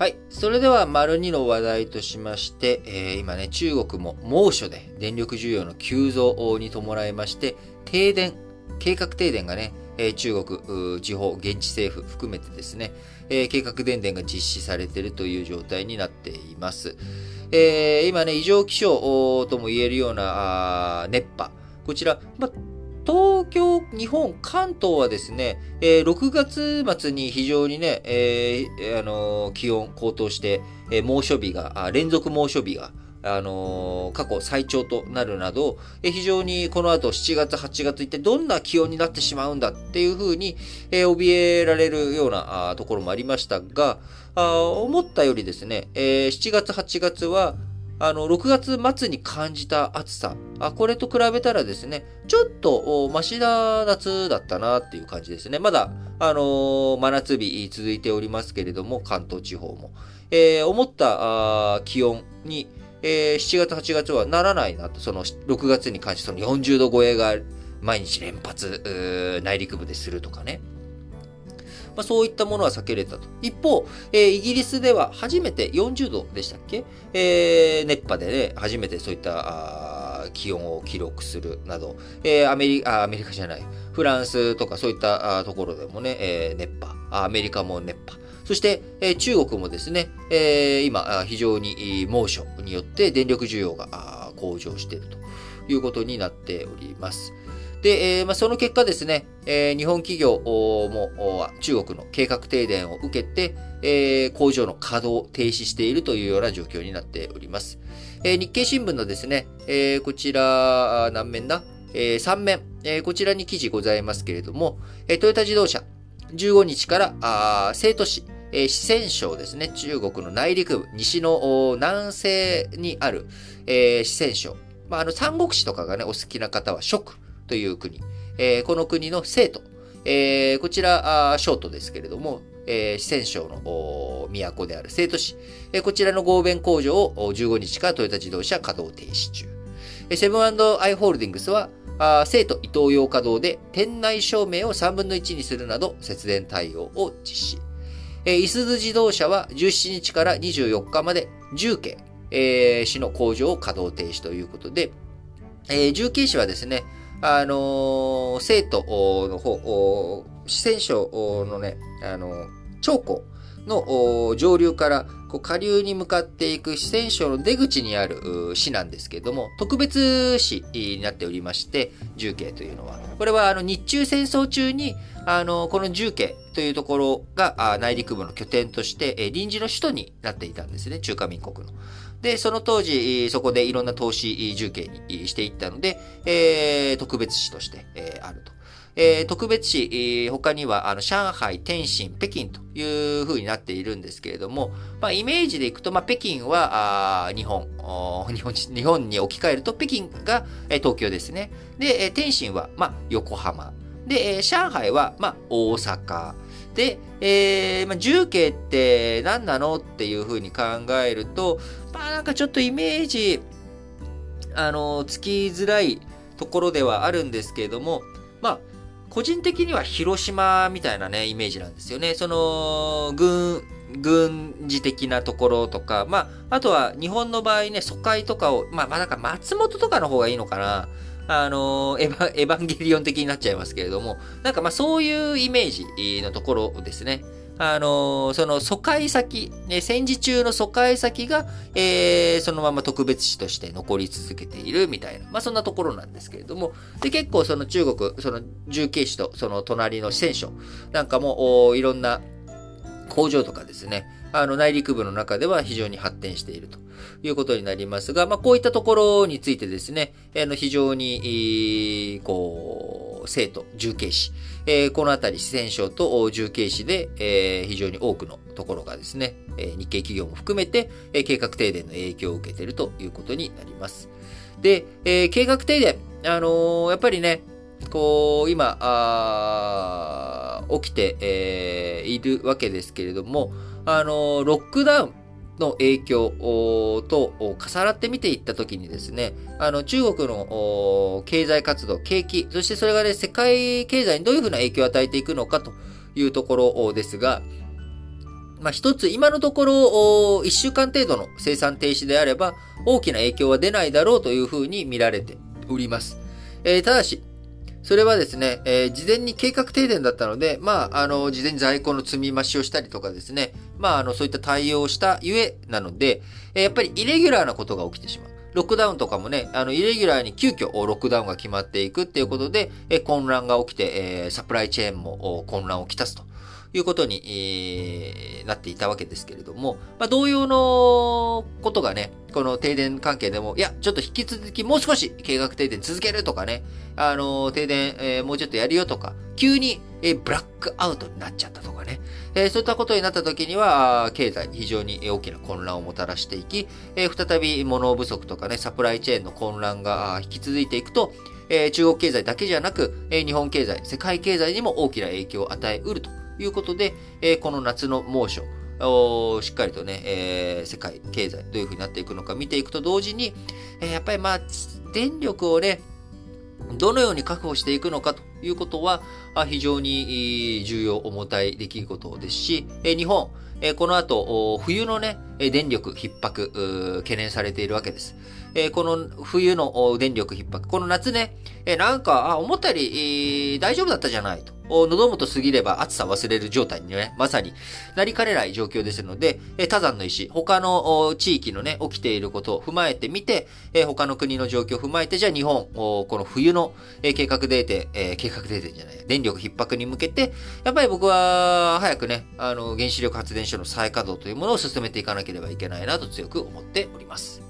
はい。それでは、丸2の話題としまして、えー、今ね、中国も猛暑で電力需要の急増に伴いまして、停電、計画停電がね、え中国、地方、現地政府含めてですね、え計画電電が実施されているという状態になっています。えー、今ね、異常気象とも言えるような熱波。こちら、ま東京、日本、関東はですね、えー、6月末に非常にね、えー、あのー、気温高騰して、えー、猛暑日が、連続猛暑日が、あのー、過去最長となるなど、え非常にこの後7月、8月一体どんな気温になってしまうんだっていうふうに、えー、怯えられるようなところもありましたが、あ思ったよりですね、えー、7月、8月は、あの、6月末に感じた暑さ、あこれと比べたらですね、ちょっと、マシな夏だったなっていう感じですね。まだ、あのー、真夏日続いておりますけれども、関東地方も。えー、思った気温に、えー、7月、8月はならないなと、その6月に関してその40度超えが毎日連発、内陸部でするとかね。まあ、そういったものは避けれたと。一方、えー、イギリスでは初めて40度でしたっけ？えー、熱波でね、初めてそういった気温を記録するなど、えー、アメリカ、アメリカじゃない、フランスとかそういったところでもね、えー、熱波、アメリカも熱波、そして、えー、中国もですね、えー、今、非常に猛暑によって電力需要が向上しているということになっております。で、えー、まあ、その結果ですね、えー、日本企業も中国の計画停電を受けて、えー、工場の稼働を停止しているというような状況になっております。え日経新聞のですね、えこちら、何面だ、え3面、えこちらに記事ございますけれども、えトヨタ自動車、15日からあ成都市、え四川省ですね、中国の内陸部、西の南西にある、え四川省。まあ、あの、三国志とかがね、お好きな方は、蜀という国。えー、この国の生徒。えー、こちら、ショートですけれども、えー、四川省の都である生徒市。えー、こちらの合弁工場を15日からトヨタ自動車稼働停止中。えー、セブンアイ・ホールディングスは、あ生徒伊東洋稼働で店内照明を3分の1にするなど節電対応を実施。えー、イスズ自動車は17日から24日まで重慶、えー、市の工場を稼働停止ということで、えー、重慶市はですね、あの、生徒の方、四川省のね、あの、長江の上流からこう下流に向かっていく四川省の出口にある市なんですけれども、特別市になっておりまして、重慶というのは。これはあの日中戦争中に、あの、この重慶というところが内陸部の拠点として、臨時の首都になっていたんですね、中華民国の。で、その当時、そこでいろんな投資重慶にしていったので、えー、特別市として、えー、あると。えー、特別市、えー、他には、あの、上海、天津、北京という風になっているんですけれども、まあ、イメージでいくと、まあ、北京は、あ日本、日本、日本に置き換えると、北京が、えー、東京ですね。で、えー、天津は、まあ、横浜。で、えー、上海は、まあ、大阪。で、えー、まあ、重慶って何なのっていう風に考えると、まあなんかちょっとイメージ、あの、つきづらいところではあるんですけれども、まあ、個人的には広島みたいなね、イメージなんですよね。その、軍、軍事的なところとか、まあ、あとは日本の場合ね、疎開とかを、まあ、まあ、なんか松本とかの方がいいのかな。あのエヴァ、エヴァンゲリオン的になっちゃいますけれども、なんかまあそういうイメージのところですね。あのその疎開先、ね、戦時中の疎開先が、えー、そのまま特別市として残り続けているみたいな、まあそんなところなんですけれども、で、結構その中国、その重慶市とその隣の四川省なんかも、いろんな工場とかですね、あの内陸部の中では非常に発展しているということになりますが、まあ、こういったところについてですね、あの非常に、こう、生徒、重慶市、えー、このあたり四川省と重慶市で、えー、非常に多くのところがですね、えー、日系企業も含めて、え、計画停電の影響を受けているということになります。で、え、計画停電、あの、やっぱりね、こう、今、あ起きて、え、いるわけですけれども、あの、ロックダウンの影響と重なって見ていったときにですね、あの、中国の経済活動、景気、そしてそれがね、世界経済にどういうふうな影響を与えていくのかというところですが、まあ、一つ、今のところ、1週間程度の生産停止であれば、大きな影響は出ないだろうというふうに見られております。えー、ただし、それはですね、えー、事前に計画停電だったので、まあ、あの、事前に在庫の積み増しをしたりとかですね、まあ、あの、そういった対応をしたゆえなので、やっぱりイレギュラーなことが起きてしまう。ロックダウンとかもね、あの、イレギュラーに急遽ロックダウンが決まっていくっていうことで、え混乱が起きて、え、サプライチェーンも混乱をきたすということに、えー、なっていたわけですけれども、まあ、同様のことがね、この停電関係でも、いや、ちょっと引き続きもう少し計画停電続けるとかね、あの、停電、えー、もうちょっとやるよとか、急に、えー、ブラックアウトになっちゃったとかね、えー、そういったことになった時には、経済、非常に大きな混乱をもたらしていき、えー、再び物不足とかね、サプライチェーンの混乱が引き続いていくと、えー、中国経済だけじゃなく、えー、日本経済、世界経済にも大きな影響を与えうると。いうことで、えー、この夏の猛暑、しっかりとね、えー、世界経済どういう風になっていくのか見ていくと同時に、えー、やっぱりまあ、電力をね、どのように確保していくのかということは、非常に重要、重たい出来事ですし、日本、この後、冬のね、電力逼迫、懸念されているわけです。この冬の電力逼迫、この夏ね、なんか、思ったより大丈夫だったじゃないと。喉元過ぎれば暑さ忘れる状態にね、まさになりかねない状況ですので、多山の石、他の地域のね、起きていることを踏まえてみて、え他の国の状況を踏まえて、じゃあ日本、この冬のえ計画デーテ、計画デーテじゃない、電力逼迫に向けて、やっぱり僕は早くね、あの、原子力発電所の再稼働というものを進めていかなければいけないなと強く思っております。